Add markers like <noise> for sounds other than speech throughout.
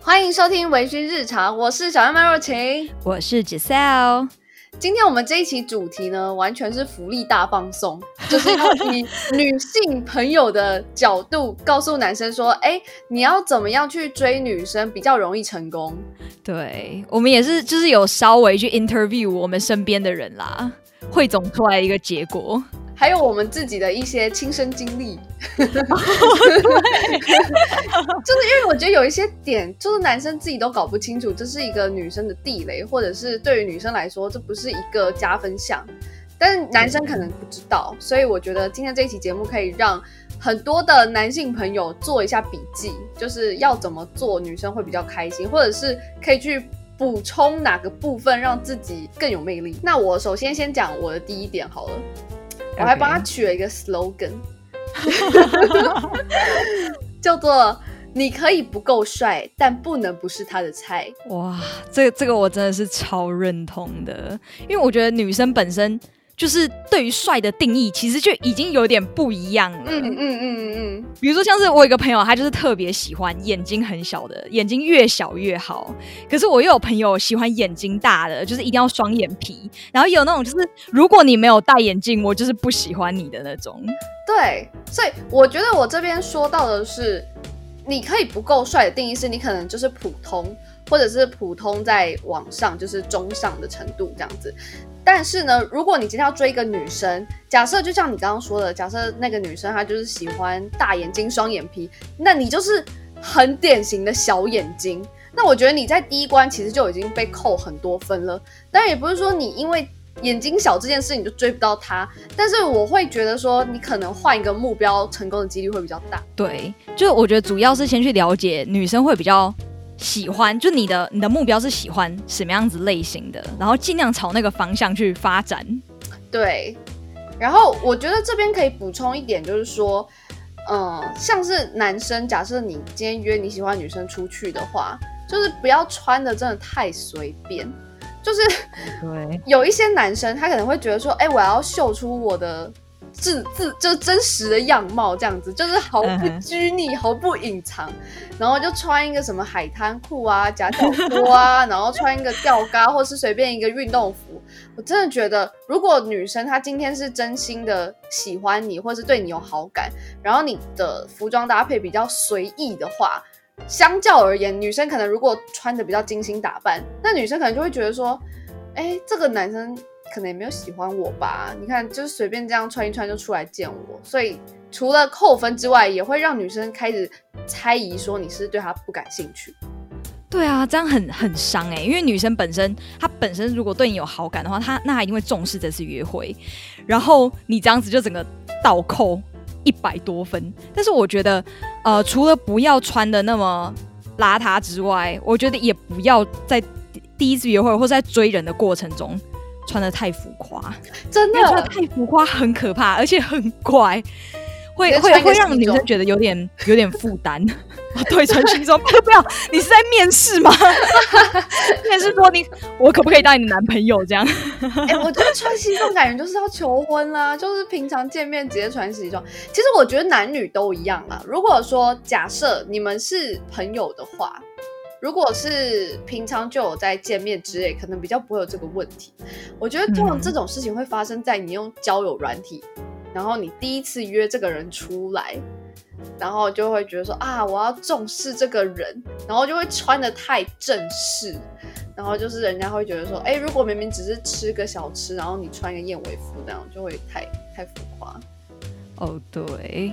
欢迎收听《微醺日常》，我是小妹妹若晴，我是 Giselle。今天我们这一期主题呢，完全是福利大放送，<laughs> 就是要以女性朋友的角度告诉男生说：“ <laughs> 哎，你要怎么样去追女生比较容易成功？”对我们也是，就是有稍微去 interview 我们身边的人啦，汇总出来一个结果。还有我们自己的一些亲身经历，<laughs> 就是因为我觉得有一些点，就是男生自己都搞不清楚，这是一个女生的地雷，或者是对于女生来说，这不是一个加分项，但是男生可能不知道，所以我觉得今天这一期节目可以让很多的男性朋友做一下笔记，就是要怎么做女生会比较开心，或者是可以去补充哪个部分让自己更有魅力。那我首先先讲我的第一点好了。我还帮他取了一个 slogan，<laughs> 叫做“你可以不够帅，但不能不是他的菜”。哇，这个这个我真的是超认同的，因为我觉得女生本身。就是对于帅的定义，其实就已经有点不一样了。嗯嗯嗯嗯嗯。比如说，像是我有一个朋友，他就是特别喜欢眼睛很小的，眼睛越小越好。可是我又有朋友喜欢眼睛大的，就是一定要双眼皮。然后有那种就是，如果你没有戴眼镜，我就是不喜欢你的那种。对，所以我觉得我这边说到的是，你可以不够帅的定义是你可能就是普通。或者是普通在网上就是中上的程度这样子，但是呢，如果你今天要追一个女生，假设就像你刚刚说的，假设那个女生她就是喜欢大眼睛、双眼皮，那你就是很典型的小眼睛。那我觉得你在第一关其实就已经被扣很多分了。当然也不是说你因为眼睛小这件事你就追不到她，但是我会觉得说你可能换一个目标，成功的几率会比较大。对，就我觉得主要是先去了解女生会比较。喜欢就你的你的目标是喜欢什么样子类型的，然后尽量朝那个方向去发展。对，然后我觉得这边可以补充一点，就是说，嗯，像是男生，假设你今天约你喜欢女生出去的话，就是不要穿的真的太随便。就是对，<laughs> 有一些男生他可能会觉得说，哎，我要秀出我的。自自就是真实的样貌，这样子就是毫不拘泥、毫不隐藏，然后就穿一个什么海滩裤啊、夹脚拖啊，<laughs> 然后穿一个吊嘎，或是随便一个运动服。我真的觉得，如果女生她今天是真心的喜欢你，或是对你有好感，然后你的服装搭配比较随意的话，相较而言，女生可能如果穿的比较精心打扮，那女生可能就会觉得说，哎，这个男生。可能也没有喜欢我吧？你看，就是随便这样穿一穿就出来见我，所以除了扣分之外，也会让女生开始猜疑，说你是对她不感兴趣。对啊，这样很很伤哎，因为女生本身她本身如果对你有好感的话，她那她一定会重视这次约会，然后你这样子就整个倒扣一百多分。但是我觉得，呃，除了不要穿的那么邋遢之外，我觉得也不要在第一次约会或者在追人的过程中。穿的太浮夸，真的太浮夸，很可怕，而且很怪，会会会让女生觉得有点 <laughs> 有点负担。<laughs> 对，穿西装 <laughs> 不要你是在面试吗？面试说你我可不可以当你的男朋友这样？哎，我觉得穿西装感觉就是要求婚啦，就是平常见面直接穿西装。其实我觉得男女都一样啊。如果说假设你们是朋友的话。如果是平常就有在见面之类，可能比较不会有这个问题。我觉得通常这种事情会发生在你用交友软体，然后你第一次约这个人出来，然后就会觉得说啊，我要重视这个人，然后就会穿的太正式，然后就是人家会觉得说，哎，如果明明只是吃个小吃，然后你穿一个燕尾服那样，就会太太浮夸。哦，对。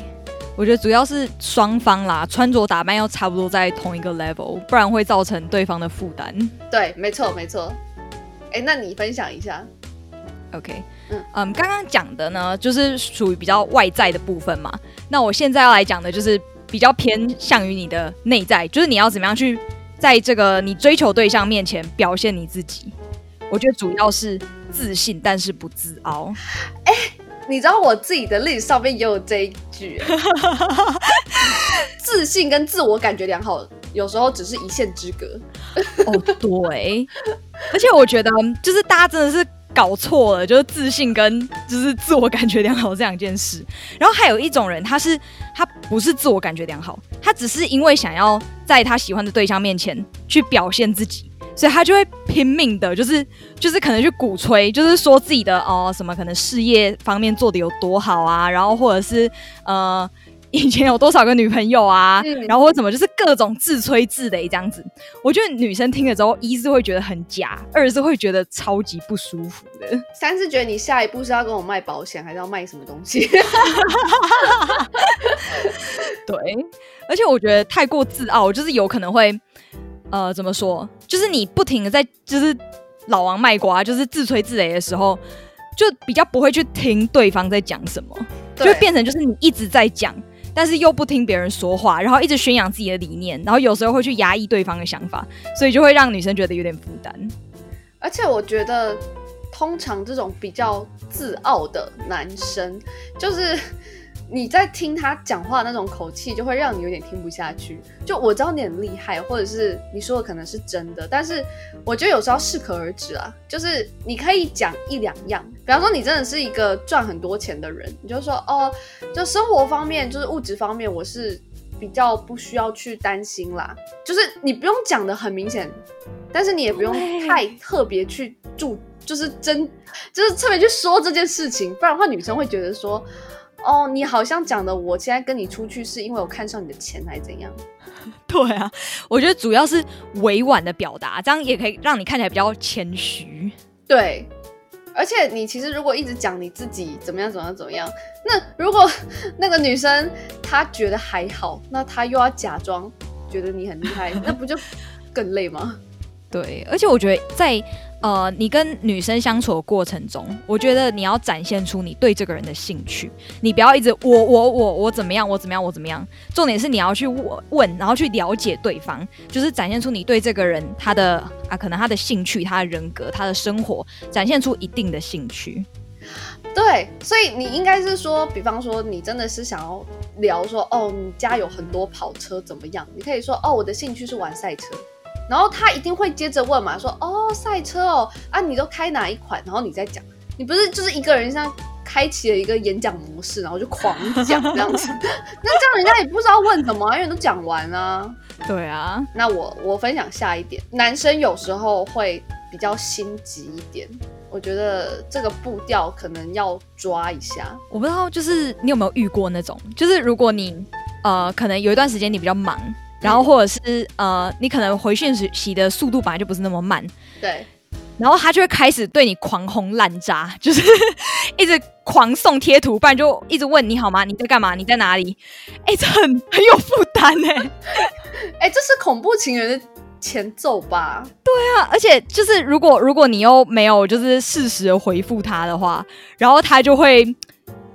我觉得主要是双方啦，穿着打扮要差不多在同一个 level，不然会造成对方的负担。对，没错，没错。哎，那你分享一下。OK，嗯嗯，刚刚讲的呢，就是属于比较外在的部分嘛。那我现在要来讲的，就是比较偏向于你的内在，就是你要怎么样去在这个你追求对象面前表现你自己。我觉得主要是自信，但是不自傲。哎。你知道我自己的例子上面也有这一句，<laughs> 自信跟自我感觉良好，有时候只是一线之隔。哦，对，而且我觉得就是大家真的是搞错了，就是自信跟就是自我感觉良好这两件事。然后还有一种人，他是他不是自我感觉良好，他只是因为想要在他喜欢的对象面前去表现自己，所以他就会拼命的，就是就是可能去鼓吹，就是说自己的哦什么可能事业方面做的有多好啊，然后或者是呃。以前有多少个女朋友啊？然后或怎么就是各种自吹自擂这样子，我觉得女生听了之后，一是会觉得很假，二是会觉得超级不舒服的，三是觉得你下一步是要跟我卖保险，还是要卖什么东西？<laughs> 对，而且我觉得太过自傲，就是有可能会呃怎么说，就是你不停的在就是老王卖瓜，就是自吹自擂的时候，就比较不会去听对方在讲什么，就变成就是你一直在讲。但是又不听别人说话，然后一直宣扬自己的理念，然后有时候会去压抑对方的想法，所以就会让女生觉得有点负担。而且我觉得，通常这种比较自傲的男生，就是。你在听他讲话那种口气，就会让你有点听不下去。就我知道你很厉害，或者是你说的可能是真的，但是我觉得有时候适可而止啊。就是你可以讲一两样，比方说你真的是一个赚很多钱的人，你就说哦，就生活方面，就是物质方面，我是比较不需要去担心啦。就是你不用讲的很明显，但是你也不用太特别去注，就是真，就是特别去说这件事情，不然的话女生会觉得说。哦，你好像讲的，我现在跟你出去是因为我看上你的钱，还是怎样？<laughs> 对啊，我觉得主要是委婉的表达，这样也可以让你看起来比较谦虚。对，而且你其实如果一直讲你自己怎么样怎么样怎么样，那如果那个女生她觉得还好，那她又要假装觉得你很厉害，那不就更累吗？<laughs> 对，而且我觉得在。呃，你跟女生相处的过程中，我觉得你要展现出你对这个人的兴趣，你不要一直我我我我怎么样，我怎么样，我怎么样。重点是你要去问，然后去了解对方，就是展现出你对这个人他的啊，可能他的兴趣、他的人格、他的生活，展现出一定的兴趣。对，所以你应该是说，比方说你真的是想要聊说，哦，你家有很多跑车怎么样？你可以说，哦，我的兴趣是玩赛车。然后他一定会接着问嘛，说哦赛车哦啊你都开哪一款？然后你再讲，你不是就是一个人像开启了一个演讲模式，然后就狂讲这样子，<laughs> 那这样人家也不知道问什么，因为都讲完了。对啊，那我我分享下一点，男生有时候会比较心急一点，我觉得这个步调可能要抓一下。我不知道，就是你有没有遇过那种，就是如果你呃可能有一段时间你比较忙。然后或者是呃，你可能回讯息的速度本来就不是那么慢，对。然后他就会开始对你狂轰滥炸，就是 <laughs> 一直狂送贴图，不然就一直问你好吗？你在干嘛？你在哪里？哎，这很很有负担哎，<laughs> 哎，这是恐怖情人的前奏吧？对啊，而且就是如果如果你又没有就是适时的回复他的话，然后他就会。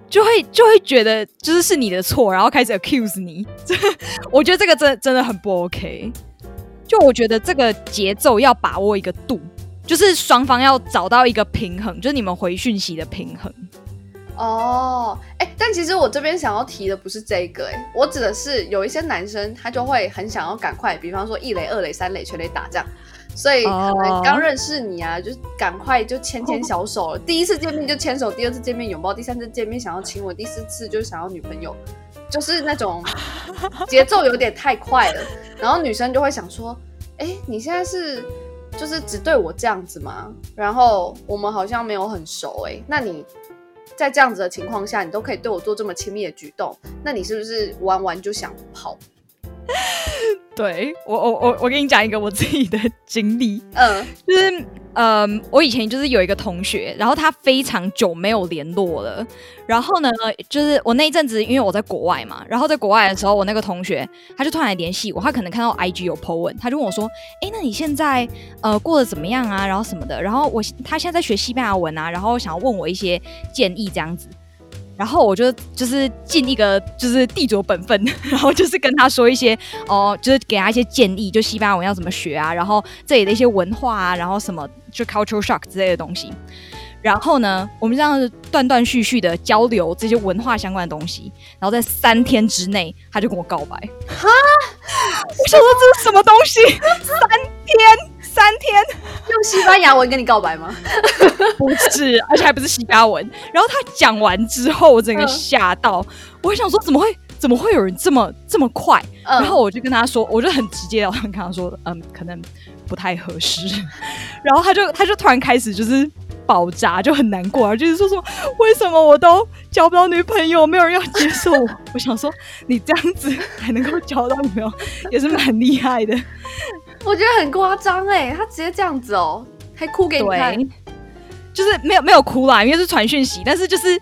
就会就会觉得就是是你的错，然后开始 accuse 你。<laughs> 我觉得这个真真的很不 OK。就我觉得这个节奏要把握一个度，就是双方要找到一个平衡，就是你们回讯息的平衡。哦，哎，但其实我这边想要提的不是这个，哎，我指的是有一些男生他就会很想要赶快，比方说一垒、二垒、三垒全垒打这样。所以可能刚认识你啊，就赶快就牵牵小手了。第一次见面就牵手，第二次见面拥抱，第三次见面想要亲吻，第四次就想要女朋友，就是那种 <laughs> 节奏有点太快了。然后女生就会想说：“哎，你现在是就是只对我这样子吗？然后我们好像没有很熟哎。那你在这样子的情况下，你都可以对我做这么亲密的举动，那你是不是玩完就想跑？” <laughs> 对我，我我我跟你讲一个我自己的经历，<laughs> 嗯，就是嗯，我以前就是有一个同学，然后他非常久没有联络了，然后呢，就是我那一阵子因为我在国外嘛，然后在国外的时候，我那个同学他就突然来联系我，他可能看到 IG 有 po 文，他就问我说，哎，那你现在呃过得怎么样啊？然后什么的，然后我他现在在学西班牙文啊，然后想要问我一些建议这样子。然后我就就是尽一个就是地主本分，<laughs> 然后就是跟他说一些哦，就是给他一些建议，就西班牙文要怎么学啊，然后这里的一些文化啊，然后什么就 cultural shock 之类的东西。然后呢，我们这样断断续续的交流这些文化相关的东西，然后在三天之内他就跟我告白。哈，<laughs> 我想说这是什么东西？三天。三天用西班牙文跟你告白吗？<laughs> 不是，而且还不是西班牙文。然后他讲完之后，我整个吓到，我想说怎么会怎么会有人这么这么快？然后我就跟他说，我就很直接的跟他说，嗯，可能不太合适。<laughs> 然后他就他就突然开始就是爆炸，就很难过，就是说说为什么我都交不到女朋友，没有人要接受我。<laughs> 我想说，你这样子还能够交到女朋友，也是蛮厉害的。<laughs> 我觉得很夸张哎，他直接这样子哦，还哭给你看，就是没有没有哭啦，因为是传讯息，但是就是。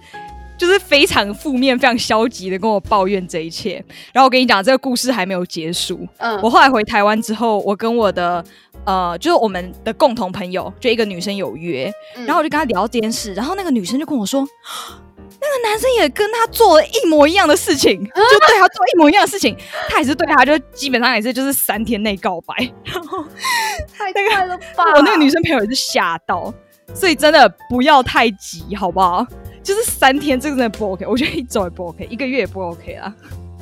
就是非常负面、非常消极的跟我抱怨这一切。然后我跟你讲，这个故事还没有结束。嗯，我后来回台湾之后，我跟我的呃，就是我们的共同朋友，就一个女生有约，然后我就跟她聊这件事。然后那个女生就跟我说，那个男生也跟他做了一模一样的事情，就对他做一模一样的事情，他也是对他，就基本上也是就是三天内告白。然后太快了吧！<laughs> 我那个女生朋友也是吓到，所以真的不要太急，好不好？就是三天，这个真的不 OK。我觉得一周也不 OK，一个月也不 OK 啦。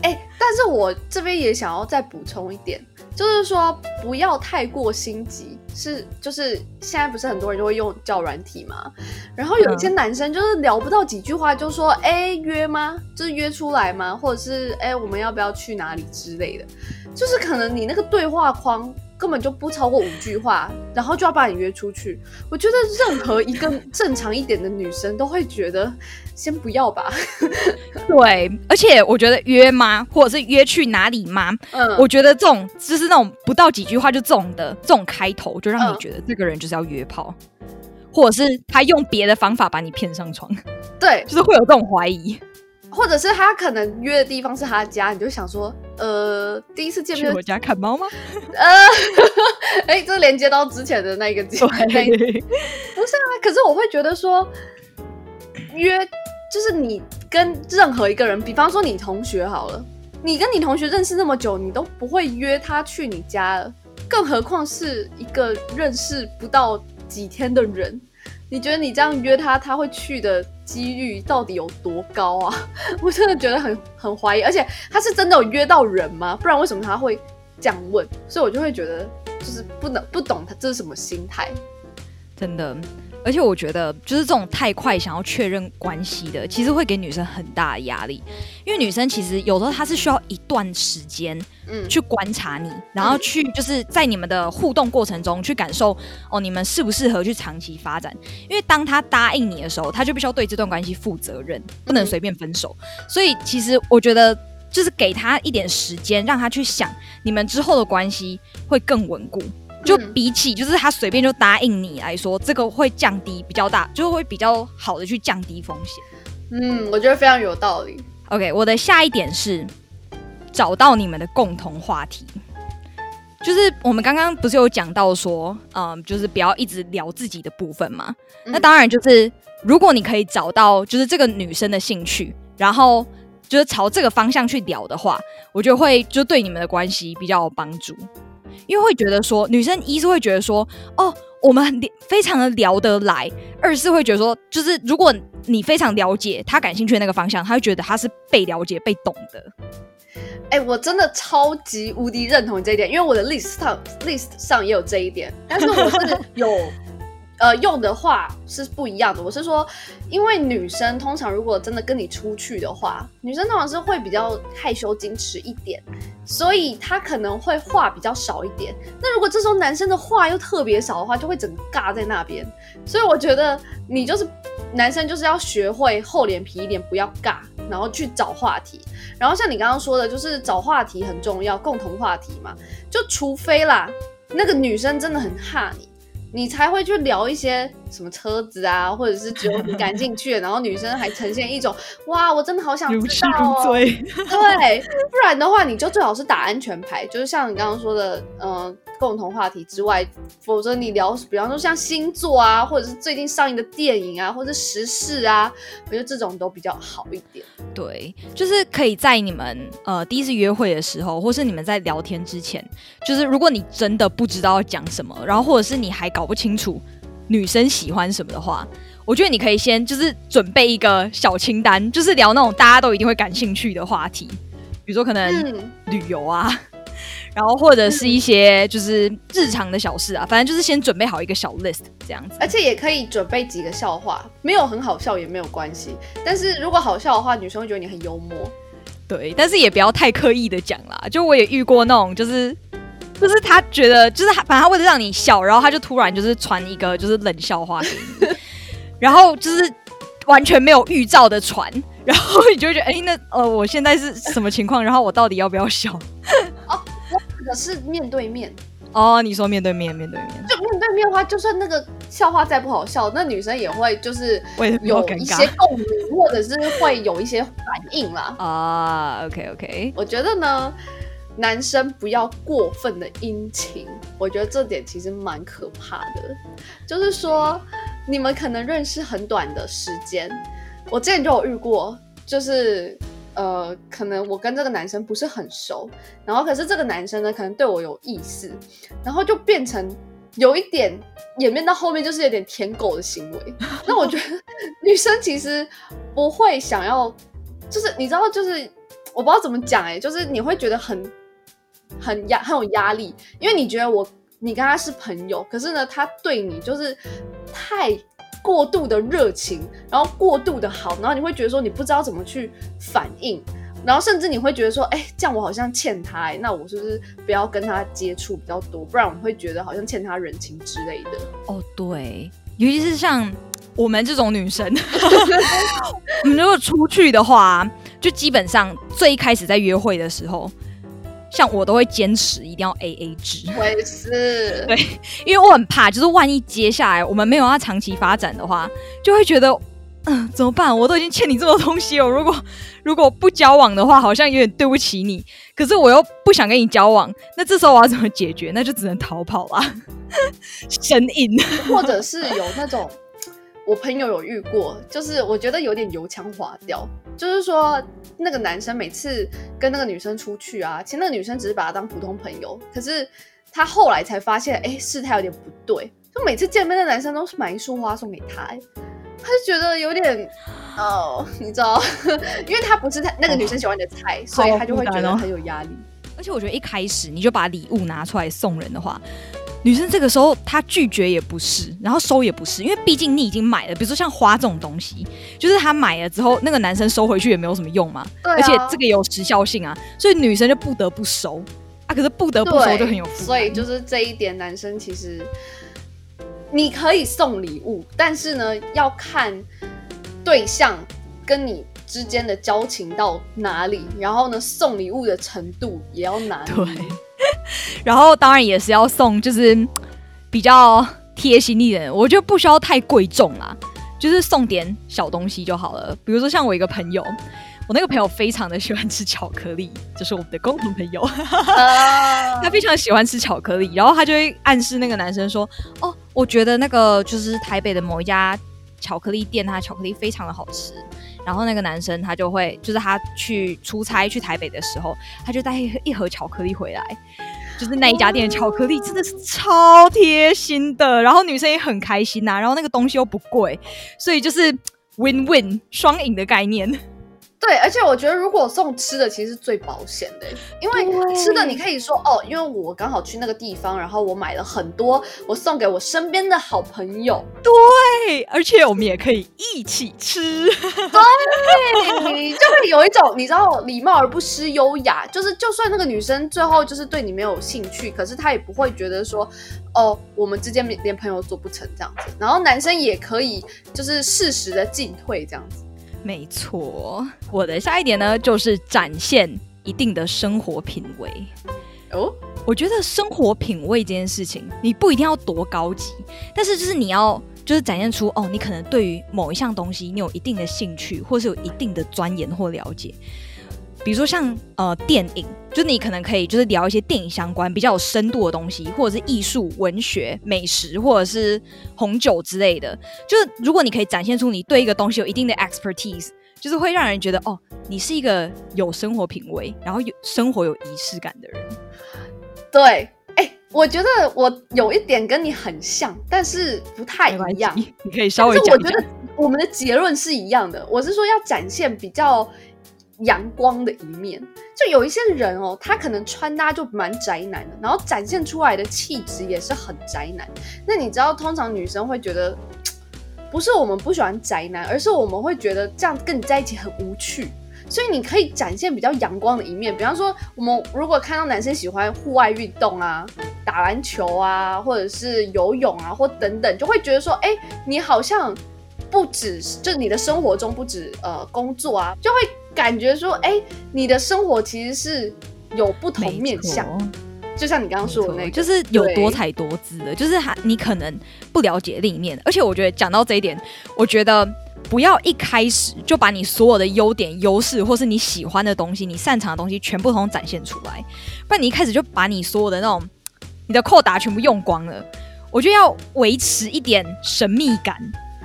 哎，但是我这边也想要再补充一点，就是说不要太过心急。是，就是现在不是很多人就会用叫软体嘛，然后有一些男生就是聊不到几句话，就说哎约吗？就是约出来吗？或者是哎我们要不要去哪里之类的？就是可能你那个对话框。根本就不超过五句话，然后就要把你约出去。我觉得任何一个正常一点的女生都会觉得，先不要吧。<laughs> 对，而且我觉得约吗，或者是约去哪里吗？嗯，我觉得这种就是那种不到几句话就这种的这种开头，就让你觉得这个人就是要约炮，或者是他用别的方法把你骗上床。对，<laughs> 就是会有这种怀疑。或者是他可能约的地方是他家，你就想说，呃，第一次见面去我家看猫吗？呃，<laughs> 哎，这连接到之前的那个对，<laughs> 不是啊。可是我会觉得说，约就是你跟任何一个人，比方说你同学好了，你跟你同学认识那么久，你都不会约他去你家了，更何况是一个认识不到几天的人。你觉得你这样约他，他会去的几率到底有多高啊？<laughs> 我真的觉得很很怀疑，而且他是真的有约到人吗？不然为什么他会这样问？所以我就会觉得，就是不能不懂他这是什么心态，真的。而且我觉得，就是这种太快想要确认关系的，其实会给女生很大的压力。因为女生其实有时候她是需要一段时间，嗯，去观察你，然后去就是在你们的互动过程中去感受哦，你们适不适合去长期发展。因为当她答应你的时候，她就必须要对这段关系负责任，不能随便分手。所以其实我觉得，就是给她一点时间，让她去想你们之后的关系会更稳固。就比起就是他随便就答应你来说，这个会降低比较大，就会比较好的去降低风险。嗯，我觉得非常有道理。OK，我的下一点是找到你们的共同话题。就是我们刚刚不是有讲到说，嗯，就是不要一直聊自己的部分嘛。那当然就是如果你可以找到就是这个女生的兴趣，然后就是朝这个方向去聊的话，我觉得会就对你们的关系比较有帮助。因为会觉得说，女生一是会觉得说，哦，我们很非常的聊得来；二是会觉得说，就是如果你非常了解他感兴趣的那个方向，他会觉得他是被了解、被懂得。哎，我真的超级无敌认同这一点，因为我的 list 上 list 上也有这一点，但是我是有。呃，用的话是不一样的。我是说，因为女生通常如果真的跟你出去的话，女生通常是会比较害羞矜持一点，所以她可能会话比较少一点。那如果这时候男生的话又特别少的话，就会整个尬在那边。所以我觉得你就是男生，就是要学会厚脸皮一点，不要尬，然后去找话题。然后像你刚刚说的，就是找话题很重要，共同话题嘛。就除非啦，那个女生真的很怕你。你才会去聊一些什么车子啊，或者是只有你感兴趣的，然后女生还呈现一种哇，我真的好想知道哦。对，不然的话你就最好是打安全牌，就是像你刚刚说的，嗯。共同话题之外，否则你聊，比方说像星座啊，或者是最近上映的电影啊，或者时事啊，我觉得这种都比较好一点。对，就是可以在你们呃第一次约会的时候，或是你们在聊天之前，就是如果你真的不知道要讲什么，然后或者是你还搞不清楚女生喜欢什么的话，我觉得你可以先就是准备一个小清单，就是聊那种大家都一定会感兴趣的话题，比如说可能旅游啊。<laughs> 然后或者是一些就是日常的小事啊，反正就是先准备好一个小 list 这样子，而且也可以准备几个笑话，没有很好笑也没有关系，但是如果好笑的话，女生会觉得你很幽默。对，但是也不要太刻意的讲啦。就我也遇过那种，就是就是他觉得就是反正他为了让你笑，然后他就突然就是传一个就是冷笑话给你，然后就是完全没有预兆的传，然后你就觉得哎，那呃我现在是什么情况？然后我到底要不要笑？哦，我是面对面。哦，你说面对面，面对面，就面对面的话，就算那个笑话再不好笑，那女生也会就是有一些共鸣，或者是会有一些反应啦。啊，OK OK，我觉得呢，男生不要过分的殷勤，我觉得这点其实蛮可怕的。就是说，你们可能认识很短的时间，我之前就有遇过，就是。呃，可能我跟这个男生不是很熟，然后可是这个男生呢，可能对我有意思，然后就变成有一点演变到后面就是有点舔狗的行为。<laughs> 那我觉得女生其实不会想要，就是你知道，就是我不知道怎么讲哎，就是你会觉得很很压很有压力，因为你觉得我你跟他是朋友，可是呢，他对你就是太。过度的热情，然后过度的好，然后你会觉得说你不知道怎么去反应，然后甚至你会觉得说，哎，这样我好像欠他，那我是不是不要跟他接触比较多，不然我会觉得好像欠他人情之类的。哦，对，尤其是像我们这种女生，<laughs> 我们如果出去的话，就基本上最开始在约会的时候。像我都会坚持一定要 A A 制，我也是。<laughs> 对，因为我很怕，就是万一接下来我们没有要长期发展的话，就会觉得，嗯，怎么办？我都已经欠你这么多东西了，如果如果不交往的话，好像有点对不起你。可是我又不想跟你交往，那这时候我要怎么解决？那就只能逃跑啦，<laughs> 神隐，或者是有那种。我朋友有遇过，就是我觉得有点油腔滑调，就是说那个男生每次跟那个女生出去啊，其实那个女生只是把他当普通朋友，可是他后来才发现，哎，事态有点不对，就每次见面的男生都是买一束花送给他，他就觉得有点，哦，你知道，<laughs> 因为他不是他那个女生喜欢的菜，所以他就会觉得很有压力。<laughs> 而且我觉得一开始你就把礼物拿出来送人的话。女生这个时候她拒绝也不是，然后收也不是，因为毕竟你已经买了。比如说像花这种东西，就是她买了之后，那个男生收回去也没有什么用嘛。而且这个有时效性啊，所以女生就不得不收啊。可是不得不收就很有所以就是这一点，男生其实你可以送礼物，但是呢要看对象跟你之间的交情到哪里，然后呢送礼物的程度也要拿对。<laughs> 然后当然也是要送，就是比较贴心一点。我觉得不需要太贵重啦，就是送点小东西就好了。比如说像我一个朋友，我那个朋友非常的喜欢吃巧克力，就是我们的共同朋友，<laughs> 他非常喜欢吃巧克力，然后他就会暗示那个男生说：“哦，我觉得那个就是台北的某一家巧克力店，它巧克力非常的好吃。”然后那个男生他就会，就是他去出差去台北的时候，他就带一盒巧克力回来，就是那一家店的巧克力真的是超贴心的，然后女生也很开心呐，然后那个东西又不贵，所以就是 win win 双赢的概念。对，而且我觉得如果送吃的，其实是最保险的，因为吃的你可以说哦，因为我刚好去那个地方，然后我买了很多，我送给我身边的好朋友。对，而且我们也可以一起吃。对，就会有一种你知道礼貌而不失优雅，就是就算那个女生最后就是对你没有兴趣，可是她也不会觉得说哦，我们之间连朋友做不成这样子。然后男生也可以就是适时的进退这样子。没错，我的下一点呢，就是展现一定的生活品味。哦，我觉得生活品味这件事情，你不一定要多高级，但是就是你要就是展现出哦，你可能对于某一项东西，你有一定的兴趣，或是有一定的钻研或了解。比如说像呃电影，就你可能可以就是聊一些电影相关比较有深度的东西，或者是艺术、文学、美食，或者是红酒之类的。就是如果你可以展现出你对一个东西有一定的 expertise，就是会让人觉得哦，你是一个有生活品味，然后有生活有仪式感的人。对，哎，我觉得我有一点跟你很像，但是不太一样。你可以稍微讲一下。我觉得我们的结论是一样的。我是说要展现比较。阳光的一面，就有一些人哦，他可能穿搭就蛮宅男的，然后展现出来的气质也是很宅男。那你知道，通常女生会觉得，不是我们不喜欢宅男，而是我们会觉得这样跟你在一起很无趣。所以你可以展现比较阳光的一面。比方说，我们如果看到男生喜欢户外运动啊，打篮球啊，或者是游泳啊，或等等，就会觉得说，哎，你好像不止，就你的生活中不止呃工作啊，就会感觉说，哎，你的生活其实是有不同面向。就像你刚刚说的那，就是有多彩多姿的，就是他你可能不了解另一面，而且我觉得讲到这一点，我觉得不要一开始就把你所有的优点、优势，或是你喜欢的东西、你擅长的东西全部都展现出来，不然你一开始就把你所有的那种你的扣打全部用光了。我觉得要维持一点神秘感，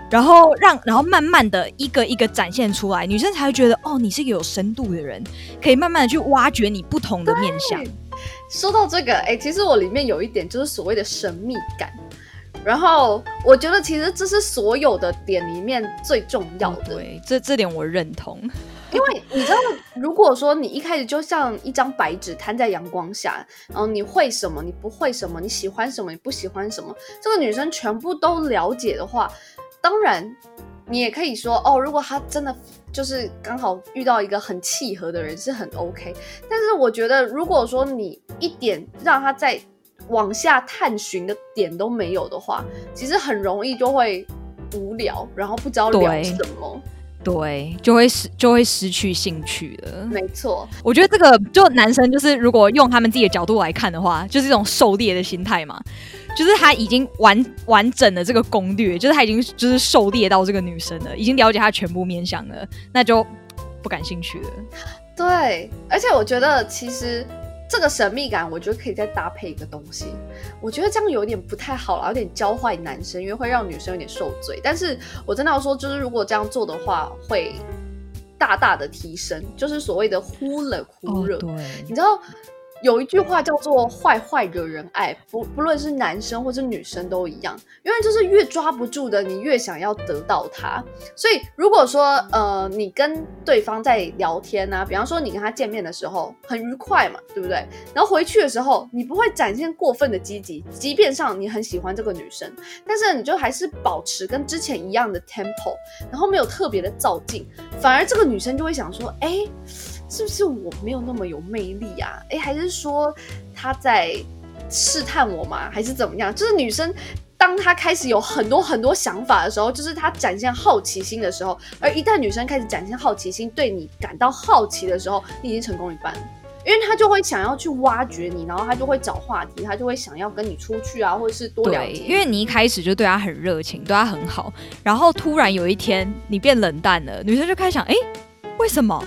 然后让然后慢慢的一个一个展现出来，女生才会觉得哦，你是一个有深度的人，可以慢慢的去挖掘你不同的面相。说到这个，哎，其实我里面有一点就是所谓的神秘感，然后我觉得其实这是所有的点里面最重要的。对，这这点我认同。<laughs> 因为你知道，如果说你一开始就像一张白纸摊在阳光下，然后你会什么，你不会什么，你喜欢什么，你不喜欢什么，这个女生全部都了解的话，当然你也可以说哦，如果她真的。就是刚好遇到一个很契合的人是很 OK，但是我觉得如果说你一点让他再往下探寻的点都没有的话，其实很容易就会无聊，然后不知道聊什么，对，就会失就会失去兴趣了。没错，我觉得这个就男生就是如果用他们自己的角度来看的话，就是一种狩猎的心态嘛。就是他已经完完整的这个攻略，就是他已经就是狩猎到这个女生了，已经了解她全部面相了，那就不感兴趣了。对，而且我觉得其实这个神秘感，我觉得可以再搭配一个东西。我觉得这样有点不太好了，有点教坏男生，因为会让女生有点受罪。但是我真的要说，就是如果这样做的话，会大大的提升，就是所谓的忽冷忽热。对，你知道。有一句话叫做“坏坏惹人爱”，不不论是男生或是女生都一样，因为就是越抓不住的，你越想要得到他。所以如果说呃，你跟对方在聊天啊，比方说你跟他见面的时候很愉快嘛，对不对？然后回去的时候，你不会展现过分的积极，即便上你很喜欢这个女生，但是你就还是保持跟之前一样的 tempo，然后没有特别的造劲，反而这个女生就会想说，哎。是不是我没有那么有魅力啊？哎，还是说他在试探我吗？还是怎么样？就是女生，当她开始有很多很多想法的时候，就是她展现好奇心的时候。而一旦女生开始展现好奇心，对你感到好奇的时候，你已经成功一半，因为她就会想要去挖掘你，然后她就会找话题，她就会想要跟你出去啊，或者是多了解。因为你一开始就对她很热情，对她很好，然后突然有一天你变冷淡了，女生就开始想，哎，为什么？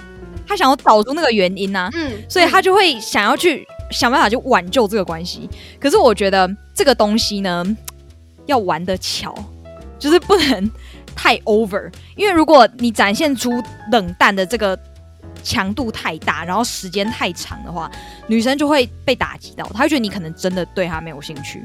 他想要找出那个原因呢，嗯，所以他就会想要去想办法去挽救这个关系。可是我觉得这个东西呢，要玩的巧，就是不能太 over。因为如果你展现出冷淡的这个强度太大，然后时间太长的话，女生就会被打击到，她会觉得你可能真的对她没有兴趣，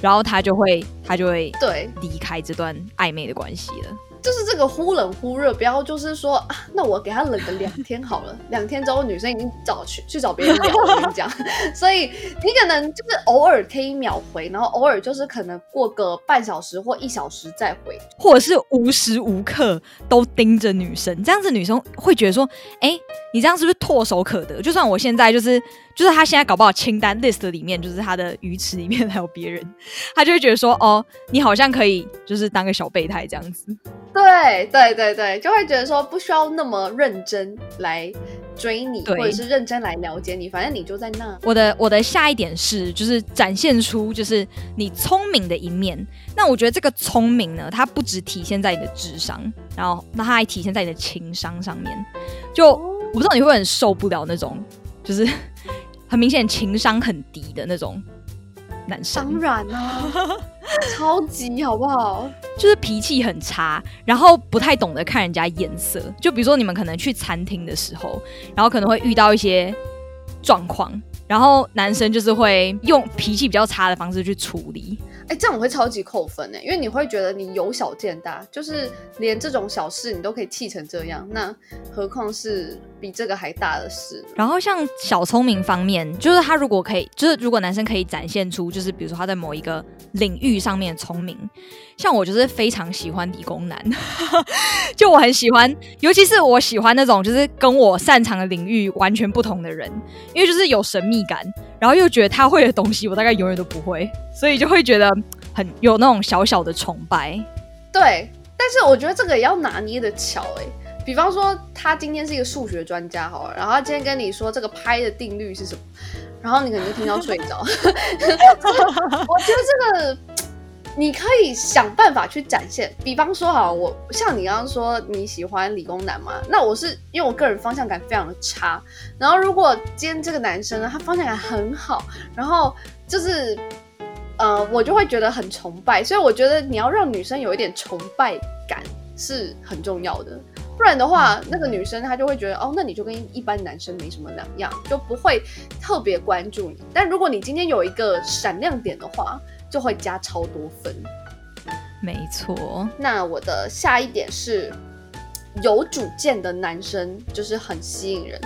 然后她就会她就会对离开这段暧昧的关系了。就是这个忽冷忽热，不要就是说啊，那我给他冷个两天好了。两天之后，女生已经找去去找别人聊，我跟你讲。所以你可能就是偶尔可以秒回，然后偶尔就是可能过个半小时或一小时再回，或者是无时无刻都盯着女生，这样子女生会觉得说，哎，你这样是不是唾手可得？就算我现在就是。就是他现在搞不好清单 list 里面，就是他的鱼池里面还有别人，<laughs> 他就会觉得说，哦，你好像可以就是当个小备胎这样子。对对对对，就会觉得说不需要那么认真来追你，或者是认真来了解你，反正你就在那。我的我的下一点是，就是展现出就是你聪明的一面。那我觉得这个聪明呢，它不只体现在你的智商，然后那它还体现在你的情商上面。就我不知道你会不会很受不了那种，就是。很明显情商很低的那种男生，当然啊，<laughs> 超级好不好？就是脾气很差，然后不太懂得看人家眼色。就比如说你们可能去餐厅的时候，然后可能会遇到一些状况，然后男生就是会用脾气比较差的方式去处理。哎，这样我会超级扣分哎，因为你会觉得你由小见大，就是连这种小事你都可以气成这样，那何况是比这个还大的事。然后像小聪明方面，就是他如果可以，就是如果男生可以展现出，就是比如说他在某一个领域上面聪明，像我就是非常喜欢理工男，<laughs> 就我很喜欢，尤其是我喜欢那种就是跟我擅长的领域完全不同的人，因为就是有神秘感，然后又觉得他会的东西我大概永远都不会，所以就会觉得很有那种小小的崇拜。对，但是我觉得这个也要拿捏的巧哎。比方说，他今天是一个数学专家，好，然后他今天跟你说这个拍的定律是什么，然后你可能就听到 <laughs> 睡着。<laughs> 我觉得这个你可以想办法去展现。比方说，哈，我像你刚刚说你喜欢理工男嘛，那我是因为我个人方向感非常的差。然后如果今天这个男生呢，他方向感很好，然后就是呃，我就会觉得很崇拜。所以我觉得你要让女生有一点崇拜感是很重要的。不然的话，那个女生她就会觉得哦，那你就跟一般男生没什么两样，就不会特别关注你。但如果你今天有一个闪亮点的话，就会加超多分。没错。那我的下一点是有主见的男生，就是很吸引人。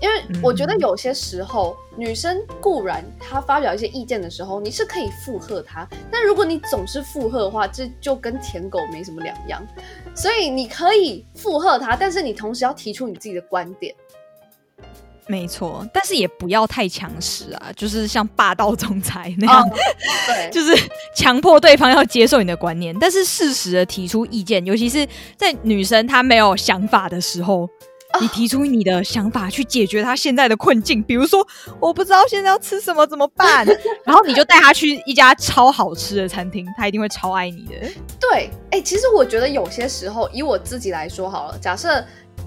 因为我觉得有些时候，女生固然她发表一些意见的时候，你是可以附和她，但如果你总是附和的话，这就跟舔狗没什么两样。所以你可以附和她，但是你同时要提出你自己的观点。没错，但是也不要太强势啊，就是像霸道总裁那样，<laughs> 对，就是强迫对方要接受你的观念，但是适时的提出意见，尤其是在女生她没有想法的时候。你提出你的想法去解决他现在的困境，比如说我不知道现在要吃什么怎么办，<laughs> 然后你就带他去一家超好吃的餐厅，他一定会超爱你的。对，哎，其实我觉得有些时候，以我自己来说好了，假设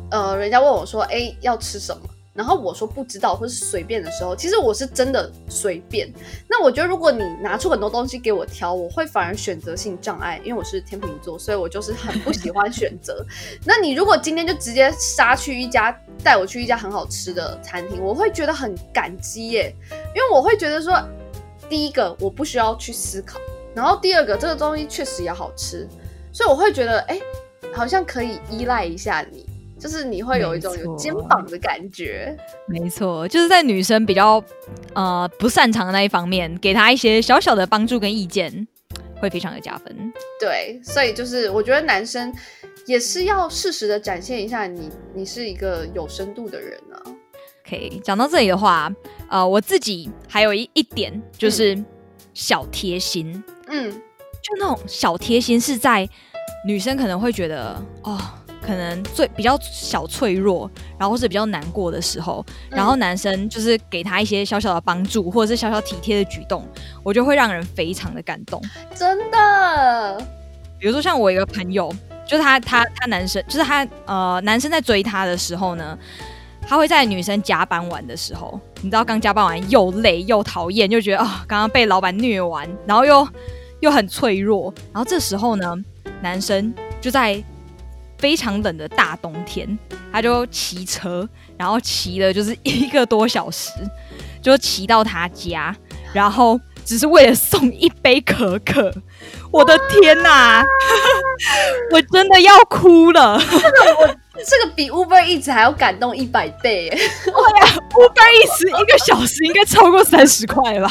呃，人家问我说，哎，要吃什么？然后我说不知道或是随便的时候，其实我是真的随便。那我觉得如果你拿出很多东西给我挑，我会反而选择性障碍，因为我是天秤座，所以我就是很不喜欢选择。<laughs> 那你如果今天就直接杀去一家带我去一家很好吃的餐厅，我会觉得很感激耶，因为我会觉得说，第一个我不需要去思考，然后第二个这个东西确实也好吃，所以我会觉得哎，好像可以依赖一下你。就是你会有一种有肩膀的感觉，没错，就是在女生比较呃不擅长的那一方面，给她一些小小的帮助跟意见，会非常的加分。对，所以就是我觉得男生也是要适时的展现一下你，你是一个有深度的人啊。可以讲到这里的话，呃，我自己还有一一点就是小贴心，嗯，就那种小贴心是在女生可能会觉得哦。可能最比较小脆弱，然后是比较难过的时候，然后男生就是给他一些小小的帮助，或者是小小体贴的举动，我就会让人非常的感动。真的，比如说像我一个朋友，就是他他他男生，就是他呃男生在追他的时候呢，他会在女生加班完的时候，你知道刚加班完又累又讨厌，就觉得啊刚刚被老板虐完，然后又又很脆弱，然后这时候呢，男生就在。非常冷的大冬天，他就骑车，然后骑了就是一个多小时，就骑到他家，然后只是为了送一杯可可。我的天哪，<laughs> 我真的要哭了！这个我这个比 Uber 一直还要感动一百倍耶！对呀，Uber 一直一个小时应该超过三十块吧？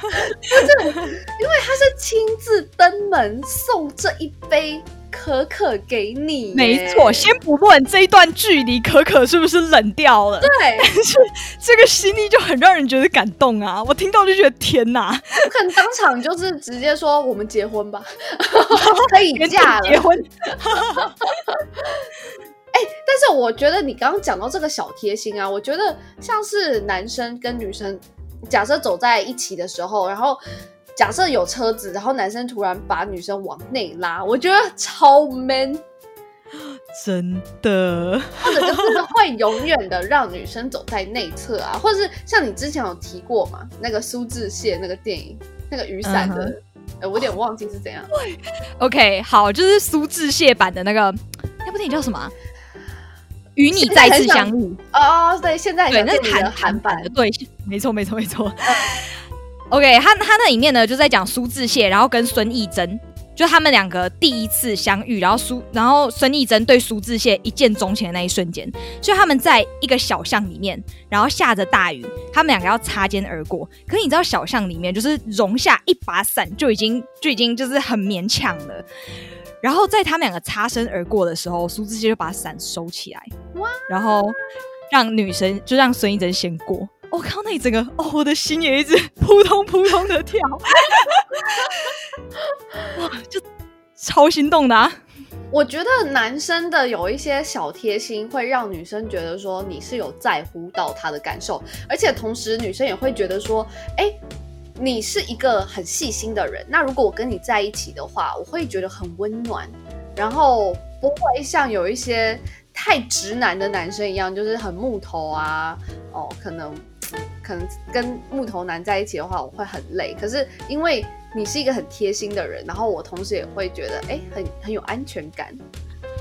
不是，因为他是亲自登门送这一杯。可可给你，没错。先不论这一段距离，可可是不是冷掉了？对，但是这个心意就很让人觉得感动啊！我听到就觉得天哪，我可能当场就是直接说我们结婚吧，<laughs> 可以嫁结婚。哎，但是我觉得你刚刚讲到这个小贴心啊，我觉得像是男生跟女生假设走在一起的时候，然后。假设有车子，然后男生突然把女生往内拉，我觉得超 man，真的。或者就是会永远的让女生走在内侧啊，或者是像你之前有提过嘛，那个苏志燮那个电影，那个雨伞的，我有点忘记是怎样。OK，好，就是苏志燮版的那个那部电影叫什么？与你再次相遇。哦，对，现在对，那是韩韩版的，对，没错，没错，没错。OK，他他那里面呢就在讲苏志燮，然后跟孙艺珍就他们两个第一次相遇，然后苏，然后孙艺珍对苏志燮一见钟情的那一瞬间，所以他们在一个小巷里面，然后下着大雨，他们两个要擦肩而过。可是你知道，小巷里面就是容下一把伞就已经就已经就是很勉强了。然后在他们两个擦身而过的时候，苏志燮就把伞收起来，哇，然后让女生就让孙艺珍先过。我看到那一整个，哦，我的心也一直扑通扑通的跳。<laughs> 哇，就超心动的。啊我觉得男生的有一些小贴心，会让女生觉得说你是有在乎到他的感受，而且同时女生也会觉得说，哎，你是一个很细心的人。那如果我跟你在一起的话，我会觉得很温暖，然后不会像有一些太直男的男生一样，就是很木头啊，哦，可能可能跟木头男在一起的话，我会很累。可是因为你是一个很贴心的人，然后我同时也会觉得，哎，很很有安全感。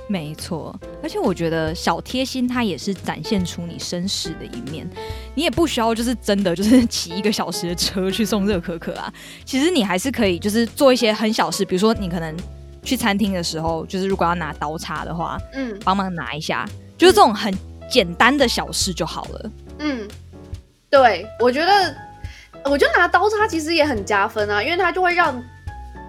没错，而且我觉得小贴心，它也是展现出你绅士的一面。你也不需要就是真的就是骑一个小时的车去送热可可啊。<laughs> 其实你还是可以就是做一些很小事，比如说你可能去餐厅的时候，就是如果要拿刀叉的话，嗯，帮忙拿一下，就是这种很简单的小事就好了。嗯，对，我觉得。我觉得拿刀叉其实也很加分啊，因为他就会让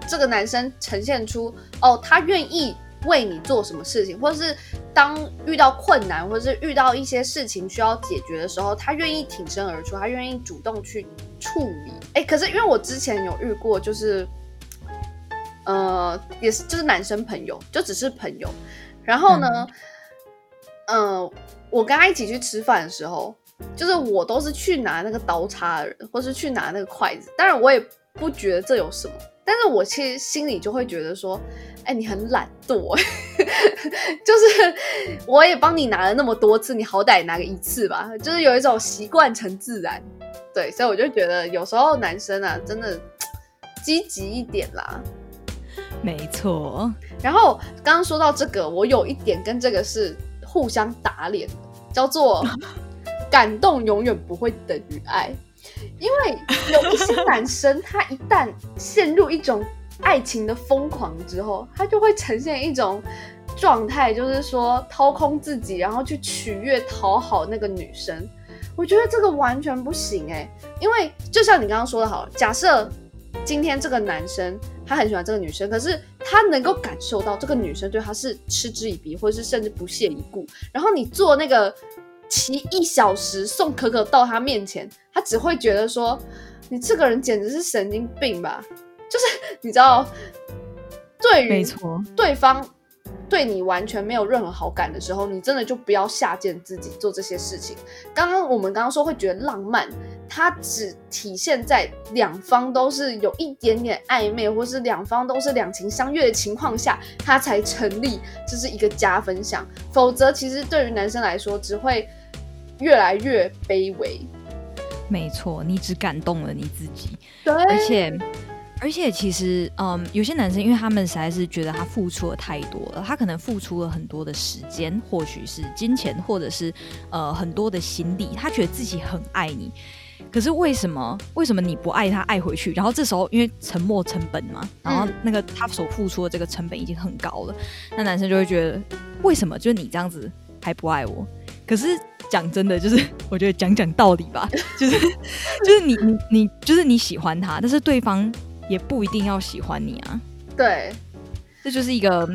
这个男生呈现出哦，他愿意为你做什么事情，或者是当遇到困难，或者是遇到一些事情需要解决的时候，他愿意挺身而出，他愿意主动去处理。哎，可是因为我之前有遇过，就是呃，也是就是男生朋友，就只是朋友，然后呢，嗯，我跟他一起去吃饭的时候。就是我都是去拿那个刀叉的人，或是去拿那个筷子。当然我也不觉得这有什么，但是我其实心里就会觉得说，哎，你很懒惰。<laughs> 就是我也帮你拿了那么多次，你好歹拿个一次吧。就是有一种习惯成自然，对，所以我就觉得有时候男生啊，真的积极一点啦。没错。然后刚刚说到这个，我有一点跟这个是互相打脸的，叫做。感动永远不会等于爱，因为有一些男生，他一旦陷入一种爱情的疯狂之后，他就会呈现一种状态，就是说掏空自己，然后去取悦、讨好那个女生。我觉得这个完全不行哎，因为就像你刚刚说的，好，假设今天这个男生他很喜欢这个女生，可是他能够感受到这个女生对他是嗤之以鼻，或者是甚至不屑一顾，然后你做那个。骑一小时送可可到他面前，他只会觉得说：“你这个人简直是神经病吧？”就是你知道，对于，对方对你完全没有任何好感的时候，你真的就不要下贱自己做这些事情。刚刚我们刚刚说会觉得浪漫，它只体现在两方都是有一点点暧昧，或是两方都是两情相悦的情况下，它才成立，这是一个加分项。否则，其实对于男生来说，只会。越来越卑微，没错，你只感动了你自己。对，而且而且其实，嗯，有些男生，因为他们实在是觉得他付出了太多了，他可能付出了很多的时间，或许是金钱，或者是呃很多的心力，他觉得自己很爱你。可是为什么为什么你不爱他爱回去？然后这时候因为沉默成本嘛，然后那个他所付出的这个成本已经很高了，那男生就会觉得为什么就是你这样子还不爱我？可是。讲真的，就是我觉得讲讲道理吧，就是就是你你你就是你喜欢他，但是对方也不一定要喜欢你啊。对，这就是一个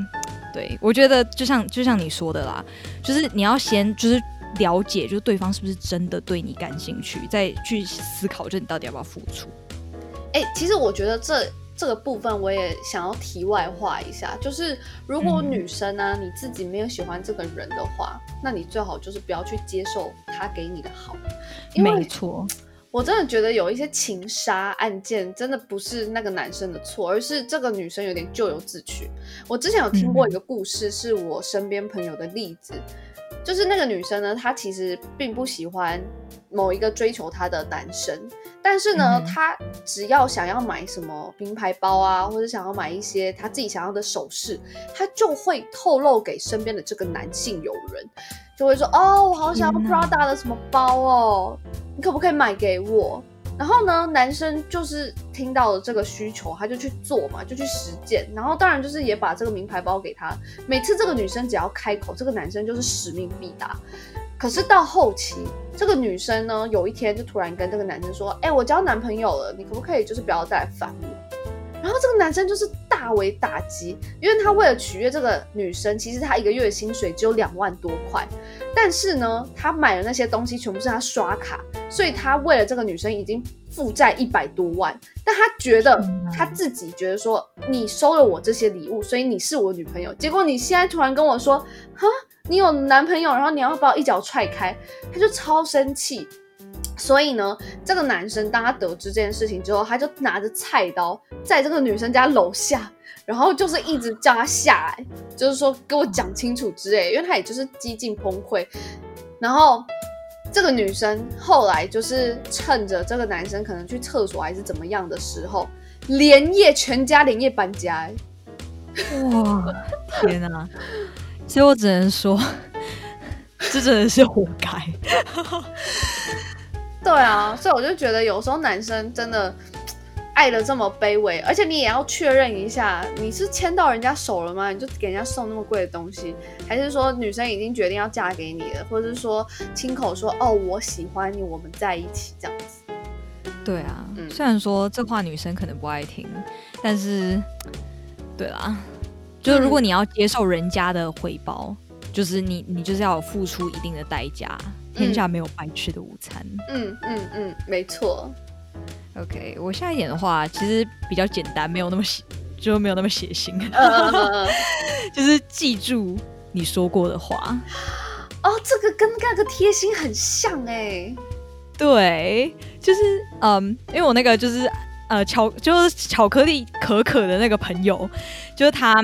对我觉得就像就像你说的啦，就是你要先就是了解，就是对方是不是真的对你感兴趣，再去思考，就你到底要不要付出。哎，其实我觉得这。这个部分我也想要题外话一下，就是如果女生呢你自己没有喜欢这个人的话，那你最好就是不要去接受他给你的好。没错，我真的觉得有一些情杀案件，真的不是那个男生的错，而是这个女生有点咎由自取。我之前有听过一个故事，是我身边朋友的例子，就是那个女生呢，她其实并不喜欢某一个追求她的男生。但是呢，她只要想要买什么名牌包啊，或者想要买一些她自己想要的首饰，她就会透露给身边的这个男性友人，就会说：“哦，我好想要 Prada 的什么包哦，你可不可以买给我？”然后呢，男生就是听到了这个需求，他就去做嘛，就去实践。然后当然就是也把这个名牌包给他。每次这个女生只要开口，这个男生就是使命必达。可是到后期，这个女生呢，有一天就突然跟这个男生说：“哎，我交男朋友了，你可不可以就是不要再烦我？”然后这个男生就是大为打击，因为他为了取悦这个女生，其实他一个月的薪水只有两万多块，但是呢，他买的那些东西全部是他刷卡，所以他为了这个女生已经负债一百多万。但他觉得他自己觉得说，你收了我这些礼物，所以你是我女朋友。结果你现在突然跟我说，哈，你有男朋友，然后你要把我一脚踹开，他就超生气。所以呢，这个男生当他得知这件事情之后，他就拿着菜刀在这个女生家楼下，然后就是一直叫她下来，就是说给我讲清楚之类。因为他也就是几近崩溃。然后这个女生后来就是趁着这个男生可能去厕所还是怎么样的时候，连夜全家连夜搬家。哇，天哪！所以我只能说，这真的是活该。对啊，所以我就觉得有时候男生真的爱的这么卑微，而且你也要确认一下，你是牵到人家手了吗？你就给人家送那么贵的东西，还是说女生已经决定要嫁给你了，或者是说亲口说哦我喜欢你，我们在一起这样子？对啊，虽然说这话女生可能不爱听，但是对啦，就是如果你要接受人家的回报，就是你你就是要付出一定的代价。天下没有白吃的午餐。嗯嗯嗯，没错。OK，我下一点的话其实比较简单，没有那么血，就没有那么血腥。<laughs> 就是记住你说过的话。哦，这个跟那个贴心很像哎。对，就是嗯，因为我那个就是呃巧，就是巧克力可可的那个朋友，就是他。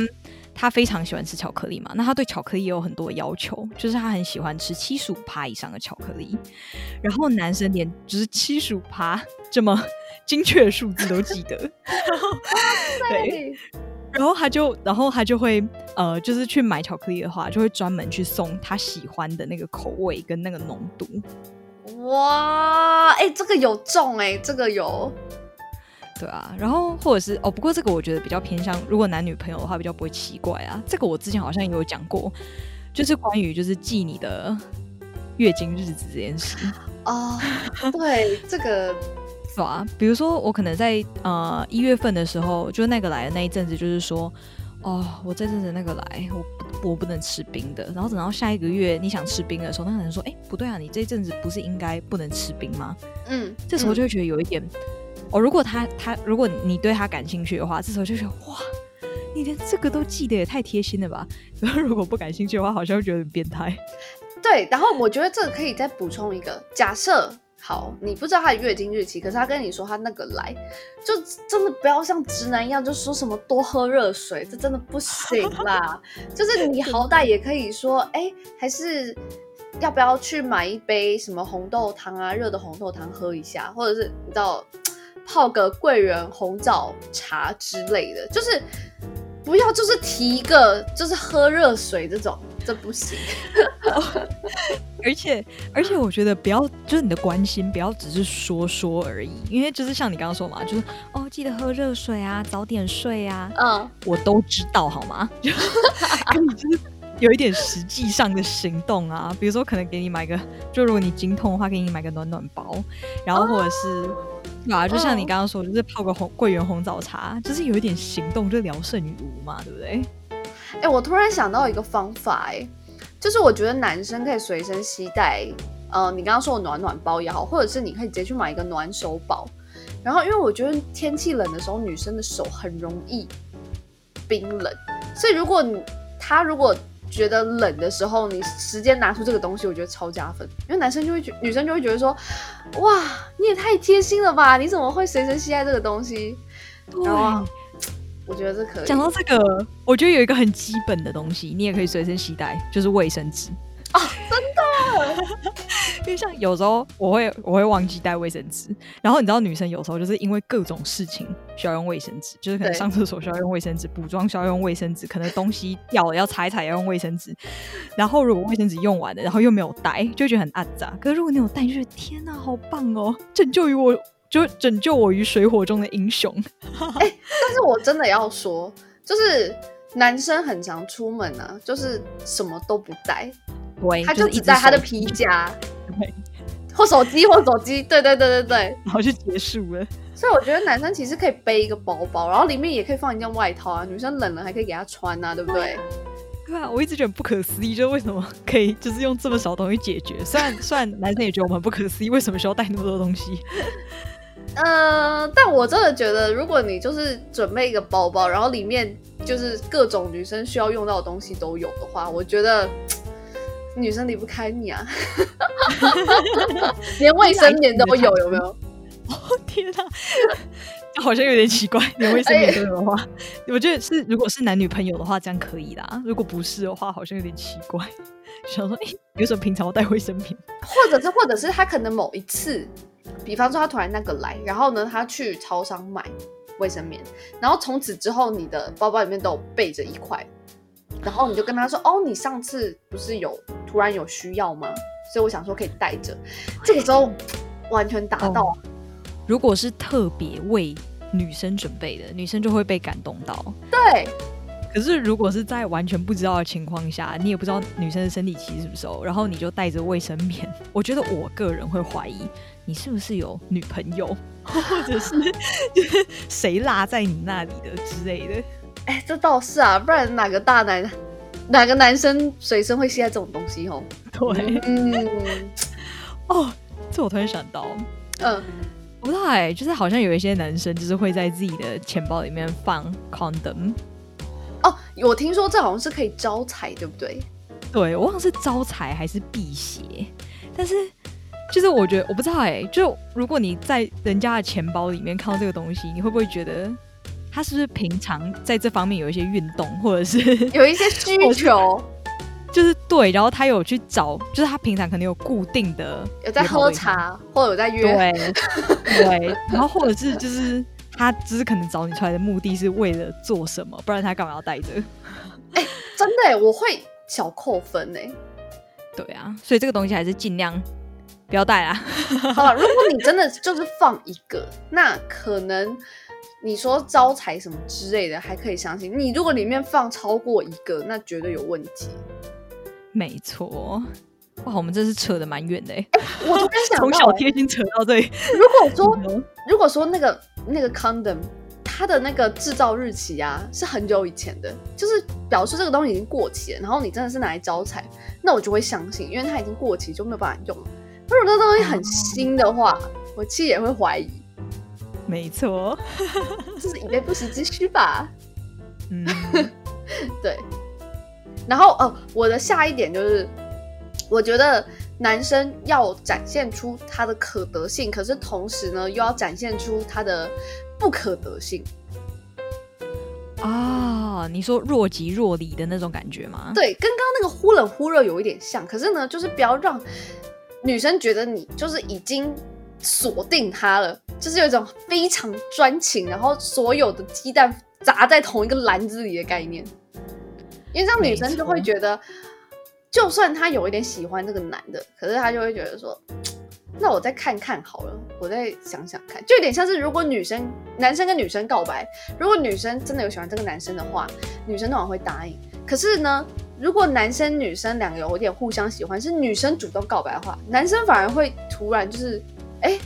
他非常喜欢吃巧克力嘛，那他对巧克力也有很多要求，就是他很喜欢吃七十五趴以上的巧克力。然后男生连就是七十五趴这么精确的数字都记得，然 <laughs> 后对。然后他就，然后他就会呃，就是去买巧克力的话，就会专门去送他喜欢的那个口味跟那个浓度。哇，哎，这个有中哎，这个有。对啊，然后或者是哦，不过这个我觉得比较偏向，如果男女朋友的话比较不会奇怪啊。这个我之前好像有讲过，就是关于就是记你的月经日子这件事啊。<laughs> 对，这个 <laughs> 是吧？比如说我可能在呃一月份的时候，就那个来的那一阵子，就是说哦，我这阵子那个来，我我不能吃冰的。然后等到下一个月你想吃冰的时候，那个人说，哎，不对啊，你这阵子不是应该不能吃冰吗？嗯，这时候就会觉得有一点。哦，如果他他如果你对他感兴趣的话，这时候就觉得哇，你连这个都记得也太贴心了吧。<laughs> 然后如果不感兴趣的话，好像会觉得很变态。对，然后我觉得这个可以再补充一个假设，好，你不知道他的月经日期，可是他跟你说他那个来，就真的不要像直男一样，就说什么多喝热水，这真的不行啦。<laughs> 就是你好歹也可以说，哎，还是要不要去买一杯什么红豆汤啊，热的红豆汤喝一下，或者是你知道。泡个桂圆红枣茶之类的，就是不要就是提一个就是喝热水这种，<laughs> 这不行。<laughs> 而且而且我觉得不要就是你的关心不要只是说说而已，因为就是像你刚刚说嘛，就是哦记得喝热水啊，早点睡啊，嗯，我都知道好吗？跟 <laughs> 你就是有一点实际上的行动啊，比如说可能给你买个，就如果你经痛的话，给你买个暖暖包，然后或者是。啊，就像你刚刚说，就是泡个红桂圆红枣茶，就是有一点行动，就聊胜于无嘛，对不对？哎，我突然想到一个方法，哎，就是我觉得男生可以随身携带，呃，你刚刚说的暖暖包也好，或者是你可以直接去买一个暖手宝。然后，因为我觉得天气冷的时候，女生的手很容易冰冷，所以如果你他如果。觉得冷的时候，你时间拿出这个东西，我觉得超加分。因为男生就会觉，女生就会觉得说，哇，你也太贴心了吧？你怎么会随身携带这个东西？对，我觉得这可以。讲到这个，我觉得有一个很基本的东西，你也可以随身携带，就是卫生纸。啊，真的，因为像有时候我会我会忘记带卫生纸，然后你知道女生有时候就是因为各种事情需要用卫生纸，就是可能上厕所需要用卫生纸，补妆需要用卫生纸，可能东西掉了要擦一擦要用卫生纸，然后如果卫生纸用完了，然后又没有带，就觉得很暗杂。可是如果你有带，就觉得天哪，好棒哦，拯救于我。就拯救我于水火中的英雄。哎，但是我真的要说，就是男生很常出门啊，就是什么都不带，对，他就只带他的皮夹，对，或手机或手机，对对对对对，然后就结束了。<laughs> 所以我觉得男生其实可以背一个包包，然后里面也可以放一件外套啊，女生冷了还可以给他穿啊，对不对？对啊，我一直觉得不可思议，就是为什么可以就是用这么少东西解决？虽然虽然男生也觉得我们不可思议，为什么需要带那么多东西？<laughs> 呃，但我真的觉得，如果你就是准备一个包包，然后里面就是各种女生需要用到的东西都有的话，我觉得女生离不开你啊，<laughs> 连卫生棉都有，有没有？<laughs> 哦天哪！好像有点奇怪，连卫生棉都有的话，我觉得是如果是男女朋友的话，这样可以啦。如果不是的话，好像有点奇怪。想说，哎，有什么平常要带卫生棉？<laughs> 或者是，或者是他可能某一次，比方说他突然那个来，然后呢，他去超商买卫生棉，然后从此之后，你的包包里面都有备着一块，然后你就跟他说，哦，你上次不是有突然有需要吗？所以我想说可以带着，这个时候完全达到。如果是特别为女生准备的，女生就会被感动到。对。可是如果是在完全不知道的情况下，你也不知道女生的生理期是不是哦，然后你就带着卫生棉，<laughs> 我觉得我个人会怀疑你是不是有女朋友，或者是 <laughs> 就是谁落在你那里的之类的。哎，这倒是啊，不然哪个大男哪个男生随身会携带这种东西哦？<laughs> 对，嗯。哦，这我突然想到，嗯。我不太，就是好像有一些男生就是会在自己的钱包里面放 condom。哦，我听说这好像是可以招财，对不对？对，我忘了是招财还是辟邪。但是，就是我觉得我不知道哎，就如果你在人家的钱包里面看到这个东西，你会不会觉得他是不是平常在这方面有一些运动，或者是 <laughs> 有一些需求？<laughs> 就是对，然后他有去找，就是他平常可能有固定的有在喝茶，或者有在约，对 <laughs> 对，然后或者是就是他只是可能找你出来的目的是为了做什么，不然他干嘛要带着？哎，真的，我会小扣分哎。对啊，所以这个东西还是尽量不要带啊。好了，如果你真的就是放一个，那可能你说招财什么之类的还可以相信。你如果里面放超过一个，那绝对有问题。没错，哇，我们真是扯的蛮远的哎！我突然想从小贴心扯到这里。如果说，如果说那个那个 condom 它的那个制造日期啊是很久以前的，就是表示这个东西已经过期了，然后你真的是拿来招财，那我就会相信，因为它已经过期就没有办法用了。如果这东西很新的话，我其实也会怀疑。没错，<laughs> 这是以备不时之需吧？嗯，<laughs> 对。然后，呃，我的下一点就是，我觉得男生要展现出他的可得性，可是同时呢，又要展现出他的不可得性。啊，你说若即若离的那种感觉吗？对，跟刚刚那个忽冷忽热有一点像。可是呢，就是不要让女生觉得你就是已经锁定他了，就是有一种非常专情，然后所有的鸡蛋砸在同一个篮子里的概念。因为这样女生就会觉得，就算她有一点喜欢这个男的，可是她就会觉得说，<tsk> 那我再看看好了，我再想想看，就有点像是如果女生男生跟女生告白，如果女生真的有喜欢这个男生的话，女生通常会答应。可是呢，如果男生女生两个有点互相喜欢，是女生主动告白的话，男生反而会突然就是，哎，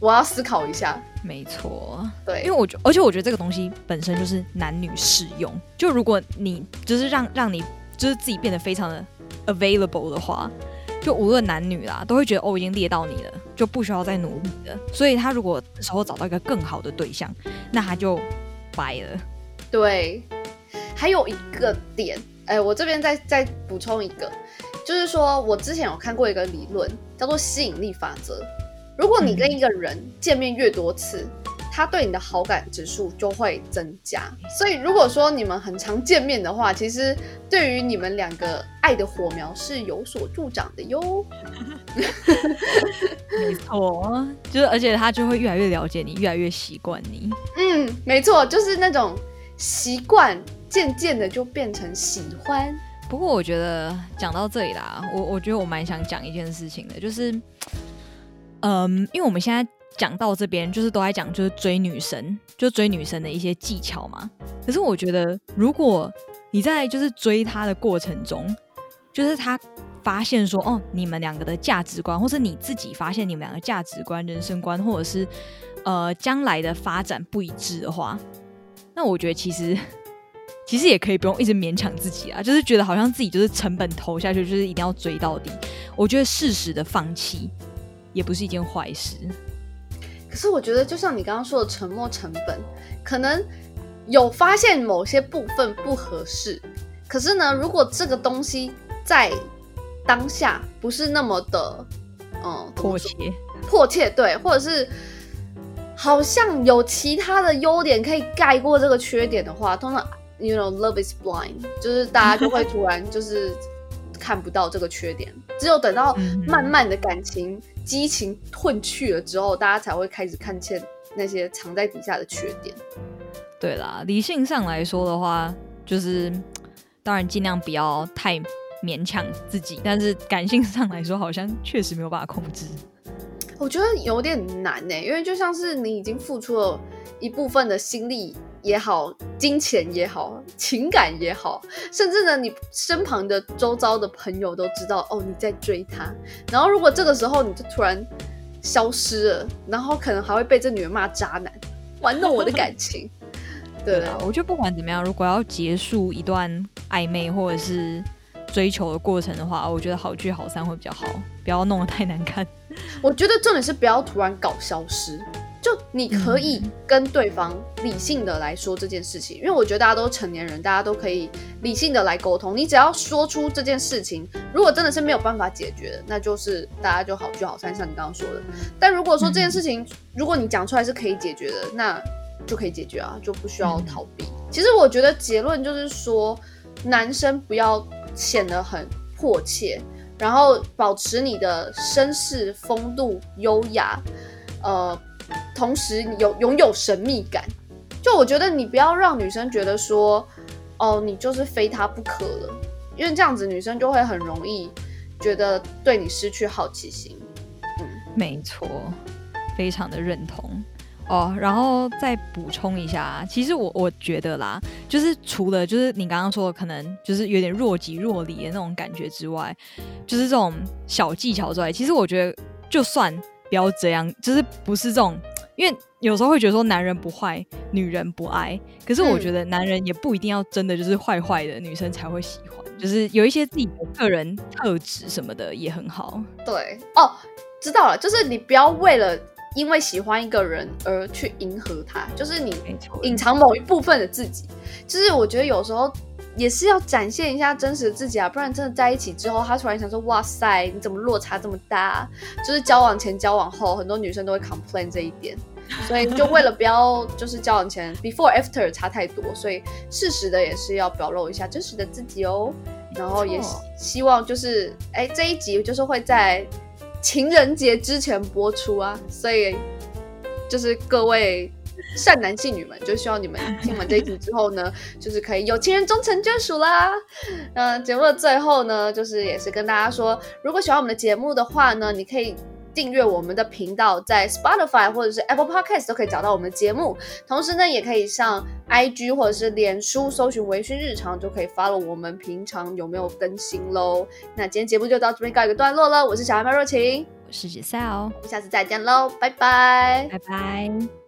我要思考一下。没错，对，因为我觉，而且我觉得这个东西本身就是男女适用。就如果你就是让让你就是自己变得非常的 available 的话，就无论男女啦，都会觉得哦，已经猎到你了，就不需要再努力了。所以他如果时候找到一个更好的对象，那他就掰了。对，还有一个点，哎，我这边再再补充一个，就是说我之前有看过一个理论，叫做吸引力法则。如果你跟一个人见面越多次，他对你的好感指数就会增加。所以，如果说你们很常见面的话，其实对于你们两个爱的火苗是有所助长的哟。没错，就是而且他就会越来越了解你，越来越习惯你。嗯，没错，就是那种习惯，渐渐的就变成喜欢。不过，我觉得讲到这里啦，我我觉得我蛮想讲一件事情的，就是。嗯，因为我们现在讲到这边，就是都在讲就是追女神，就追女神的一些技巧嘛。可是我觉得，如果你在就是追她的过程中，就是她发现说，哦，你们两个的价值观，或是你自己发现你们两个价值观、人生观，或者是呃将来的发展不一致的话，那我觉得其实其实也可以不用一直勉强自己啊，就是觉得好像自己就是成本投下去，就是一定要追到底。我觉得适时的放弃也不是一件坏事。可是我觉得，就像你刚刚说的沉没成本，可能有发现某些部分不合适，可是呢，如果这个东西在当下不是那么的，嗯，迫切，迫切，对，或者是好像有其他的优点可以盖过这个缺点的话，通常，you know，love is blind，就是大家就会突然就是看不到这个缺点，只有等到 <laughs> 慢慢的感情激情褪去了之后，大家才会开始看见那些藏在底下的缺点。对啦，理性上来说的话，就是当然尽量不要太。勉强自己，但是感性上来说，好像确实没有办法控制。我觉得有点难呢，因为就像是你已经付出了一部分的心力也好，金钱也好，情感也好，甚至呢，你身旁的周遭的朋友都知道哦你在追他。然后如果这个时候你就突然消失了，然后可能还会被这女人骂渣男，玩弄我的感情。<laughs> 对啊，我觉得不管怎么样，如果要结束一段暧昧或者是。追求的过程的话，我觉得好聚好散会比较好，不要弄得太难看。我觉得重点是不要突然搞消失，就你可以跟对方理性的来说这件事情，因为我觉得大家都成年人，大家都可以理性的来沟通。你只要说出这件事情，如果真的是没有办法解决的，那就是大家就好聚好散，像你刚刚说的。但如果说这件事情，如果你讲出来是可以解决的，那就可以解决啊，就不需要逃避。其实我觉得结论就是说，男生不要。显得很迫切，然后保持你的绅士风度、优雅，呃，同时有拥有神秘感。就我觉得你不要让女生觉得说，哦，你就是非她不可了，因为这样子女生就会很容易觉得对你失去好奇心。嗯，没错，非常的认同。哦，然后再补充一下，其实我我觉得啦，就是除了就是你刚刚说的可能就是有点若即若离的那种感觉之外，就是这种小技巧之外，其实我觉得就算不要这样，就是不是这种，因为有时候会觉得说男人不坏，女人不爱，可是我觉得男人也不一定要真的就是坏坏的女生才会喜欢，就是有一些自己的个人特质什么的也很好。对，哦，知道了，就是你不要为了。因为喜欢一个人而去迎合他，就是你隐藏某一部分的自己。就是我觉得有时候也是要展现一下真实的自己啊，不然真的在一起之后，他突然想说：“哇塞，你怎么落差这么大？”就是交往前、交往后，很多女生都会 complain 这一点。所以就为了不要就是交往前 before after 差太多，所以适时的也是要表露一下真实的自己哦。然后也希望就是哎这一集就是会在。情人节之前播出啊，所以就是各位善男信女们，就希望你们听完这一集之后呢，<laughs> 就是可以有情人终成眷属啦。嗯，节目的最后呢，就是也是跟大家说，如果喜欢我们的节目的话呢，你可以。订阅我们的频道，在 Spotify 或者是 Apple Podcast 都可以找到我们的节目。同时呢，也可以上 IG 或者是脸书搜寻“微醺日常”，就可以 follow 我们平常有没有更新喽。那今天节目就到这边告一个段落了。我是小孩麦若晴，我是 Giselle，我们下次再见喽，拜拜，拜拜。